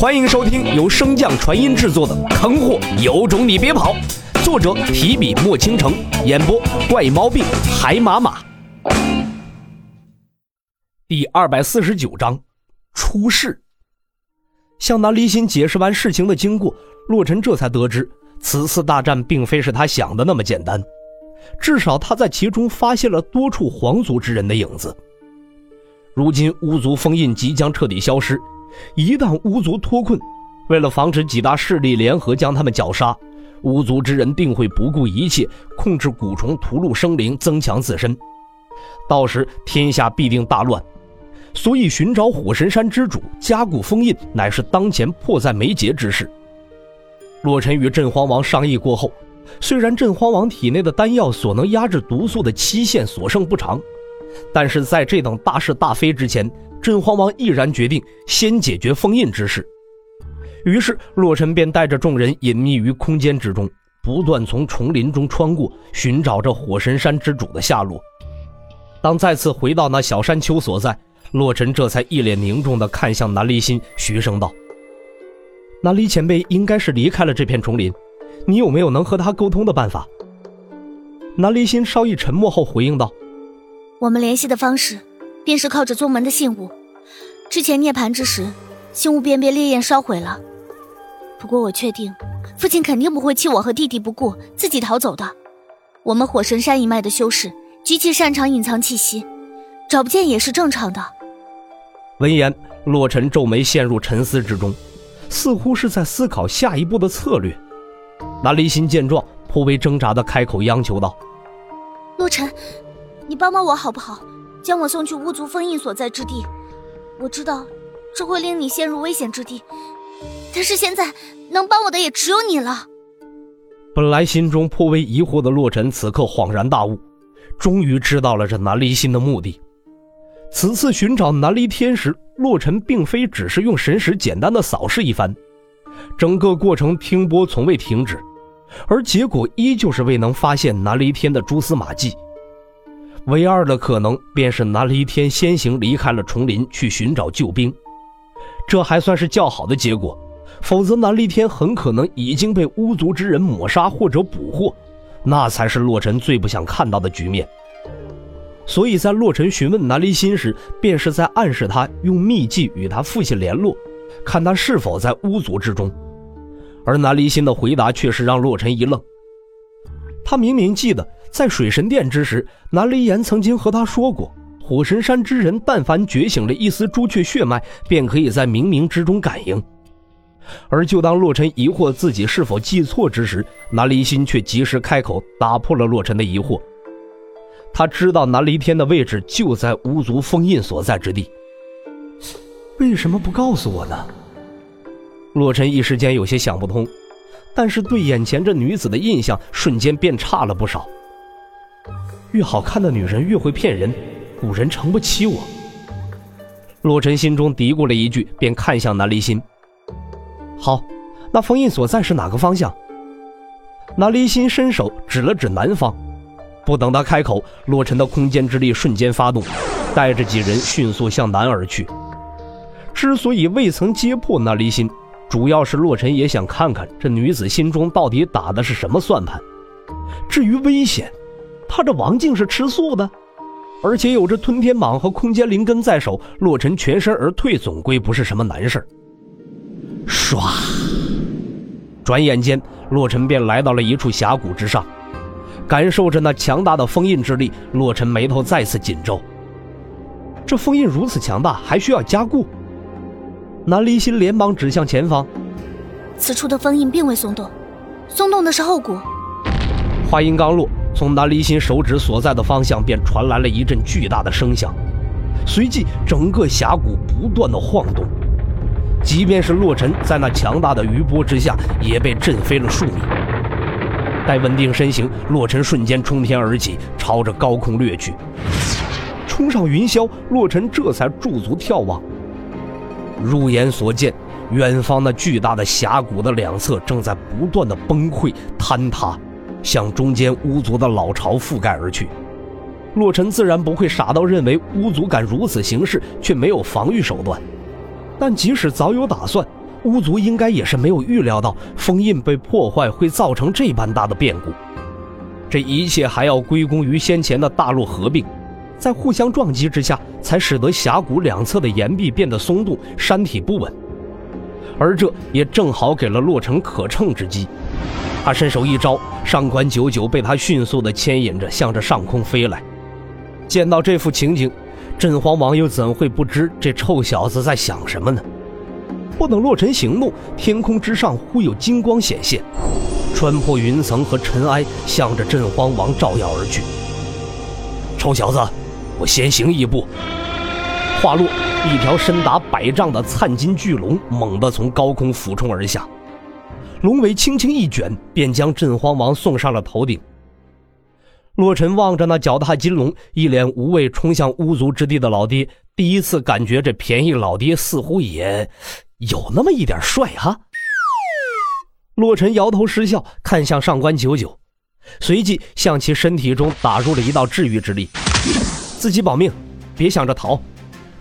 欢迎收听由升降传音制作的《坑货有种你别跑》，作者提笔墨倾城，演播怪猫病海马马。第二百四十九章，出事。向南离心解释完事情的经过，洛尘这才得知，此次大战并非是他想的那么简单，至少他在其中发现了多处皇族之人的影子。如今巫族封印即将彻底消失。一旦巫族脱困，为了防止几大势力联合将他们绞杀，巫族之人定会不顾一切控制蛊虫屠戮生灵，增强自身。到时天下必定大乱。所以寻找火神山之主，加固封印，乃是当前迫在眉睫之事。洛尘与镇荒王商议过后，虽然镇荒王体内的丹药所能压制毒素的期限所剩不长，但是在这等大是大非之前。镇荒王毅然决定先解决封印之事，于是洛尘便带着众人隐秘于空间之中，不断从丛林中穿过，寻找着火神山之主的下落。当再次回到那小山丘所在，洛尘这才一脸凝重地看向南离心，徐声道：“南离前辈应该是离开了这片丛林，你有没有能和他沟通的办法？”南离心稍一沉默后回应道：“我们联系的方式。”便是靠着宗门的信物，之前涅槃之时，信物便被烈焰烧毁了。不过我确定，父亲肯定不会弃我和弟弟不顾，自己逃走的。我们火神山一脉的修士极其擅长隐藏气息，找不见也是正常的。闻言，洛尘皱眉，陷入沉思之中，似乎是在思考下一步的策略。那离心见状，颇为挣扎的开口央求道：“洛尘，你帮帮我好不好？”将我送去巫族封印所在之地，我知道这会令你陷入危险之地，但是现在能帮我的也只有你了。本来心中颇为疑惑的洛尘，此刻恍然大悟，终于知道了这南离心的目的。此次寻找南离天时，洛尘并非只是用神识简单的扫视一番，整个过程听波从未停止，而结果依旧是未能发现南离天的蛛丝马迹。唯二的可能便是南离天先行离开了丛林去寻找救兵，这还算是较好的结果。否则南离天很可能已经被巫族之人抹杀或者捕获，那才是洛尘最不想看到的局面。所以在洛尘询问南离心时，便是在暗示他用秘技与他父亲联络，看他是否在巫族之中。而南离心的回答却是让洛尘一愣，他明明记得。在水神殿之时，南离岩曾经和他说过，火神山之人但凡觉醒了一丝朱雀血脉，便可以在冥冥之中感应。而就当洛尘疑惑自己是否记错之时，南离心却及时开口，打破了洛尘的疑惑。他知道南离天的位置就在巫族封印所在之地，为什么不告诉我呢？洛尘一时间有些想不通，但是对眼前这女子的印象瞬间变差了不少。越好看的女人越会骗人，古人诚不起我。洛尘心中嘀咕了一句，便看向南离心。好，那封印所在是哪个方向？南离心伸手指了指南方。不等他开口，洛尘的空间之力瞬间发动，带着几人迅速向南而去。之所以未曾揭破南离心，主要是洛尘也想看看这女子心中到底打的是什么算盘。至于危险。他这王静是吃素的，而且有着吞天蟒和空间灵根在手，洛尘全身而退总归不是什么难事唰，转眼间，洛尘便来到了一处峡谷之上，感受着那强大的封印之力，洛尘眉头再次紧皱。这封印如此强大，还需要加固？南离心连忙指向前方，此处的封印并未松动，松动的是后骨。话音刚落。从南离心手指所在的方向，便传来了一阵巨大的声响，随即整个峡谷不断的晃动，即便是洛尘在那强大的余波之下，也被震飞了数米。待稳定身形，洛尘瞬间冲天而起，朝着高空掠去。冲上云霄，洛尘这才驻足眺望。入眼所见，远方那巨大的峡谷的两侧正在不断的崩溃坍塌。向中间巫族的老巢覆盖而去，洛尘自然不会傻到认为巫族敢如此行事，却没有防御手段。但即使早有打算，巫族应该也是没有预料到封印被破坏会造成这般大的变故。这一切还要归功于先前的大陆合并，在互相撞击之下，才使得峡谷两侧的岩壁变得松动，山体不稳。而这也正好给了洛尘可乘之机。他伸手一招，上官九九被他迅速地牵引着向着上空飞来。见到这幅情景，镇荒王又怎会不知这臭小子在想什么呢？不等洛尘行动，天空之上忽有金光显现，穿破云层和尘埃，向着镇荒王照耀而去。臭小子，我先行一步。话落，一条身达百丈的灿金巨龙猛地从高空俯冲而下。龙尾轻轻一卷，便将镇荒王送上了头顶。洛尘望着那脚踏金龙、一脸无畏冲向巫族之地的老爹，第一次感觉这便宜老爹似乎也有那么一点帅哈。洛尘摇头失笑，看向上官九九，随即向其身体中打入了一道治愈之力。自己保命，别想着逃，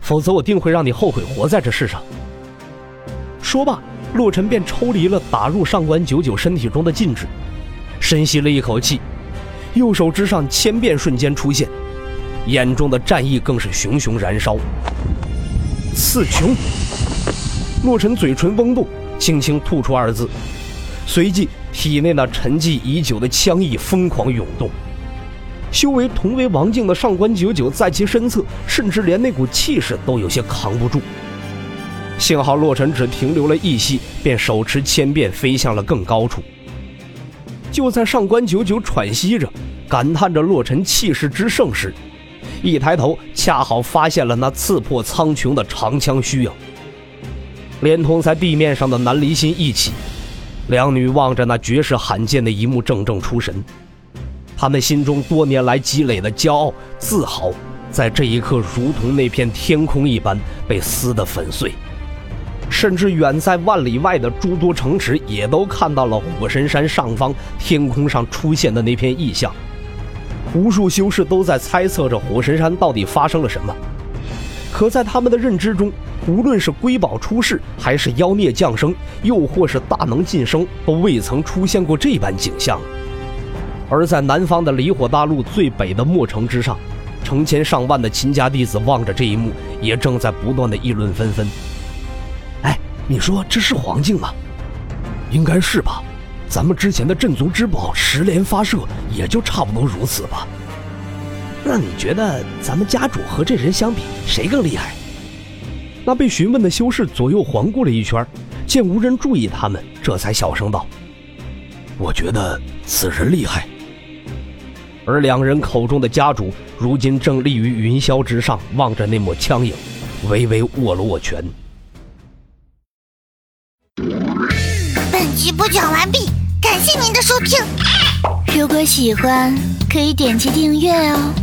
否则我定会让你后悔活在这世上。说罢。洛尘便抽离了打入上官九九身体中的禁制，深吸了一口气，右手之上千变瞬间出现，眼中的战意更是熊熊燃烧。刺穷！洛尘嘴唇嗡动，轻轻吐出二字，随即体内那沉寂已久的枪意疯狂涌动。修为同为王境的上官九九在其身侧，甚至连那股气势都有些扛不住。幸好洛尘只停留了一息，便手持千变飞向了更高处。就在上官九九喘息着，感叹着洛尘气势之盛时，一抬头恰好发现了那刺破苍穹的长枪虚影，连同在地面上的南离心一起，两女望着那绝世罕见的一幕，怔怔出神。他们心中多年来积累的骄傲、自豪，在这一刻如同那片天空一般被撕得粉碎。甚至远在万里外的诸多城池也都看到了火神山上方天空上出现的那片异象。无数修士都在猜测着火神山到底发生了什么。可在他们的认知中，无论是瑰宝出世，还是妖孽降生，又或是大能晋升，都未曾出现过这般景象。而在南方的离火大陆最北的墨城之上，成千上万的秦家弟子望着这一幕，也正在不断的议论纷纷。哎你说这是黄境吗？应该是吧。咱们之前的镇族之宝十连发射，也就差不多如此吧。那你觉得咱们家主和这人相比，谁更厉害？那被询问的修士左右环顾了一圈，见无人注意他们，这才小声道：“我觉得此人厉害。”而两人口中的家主，如今正立于云霄之上，望着那抹枪影，微微握了握拳。本集播讲完毕，感谢您的收听。如果喜欢，可以点击订阅哦，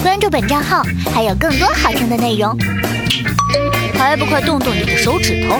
关注本账号还有更多好听的内容。还不快动动你的手指头！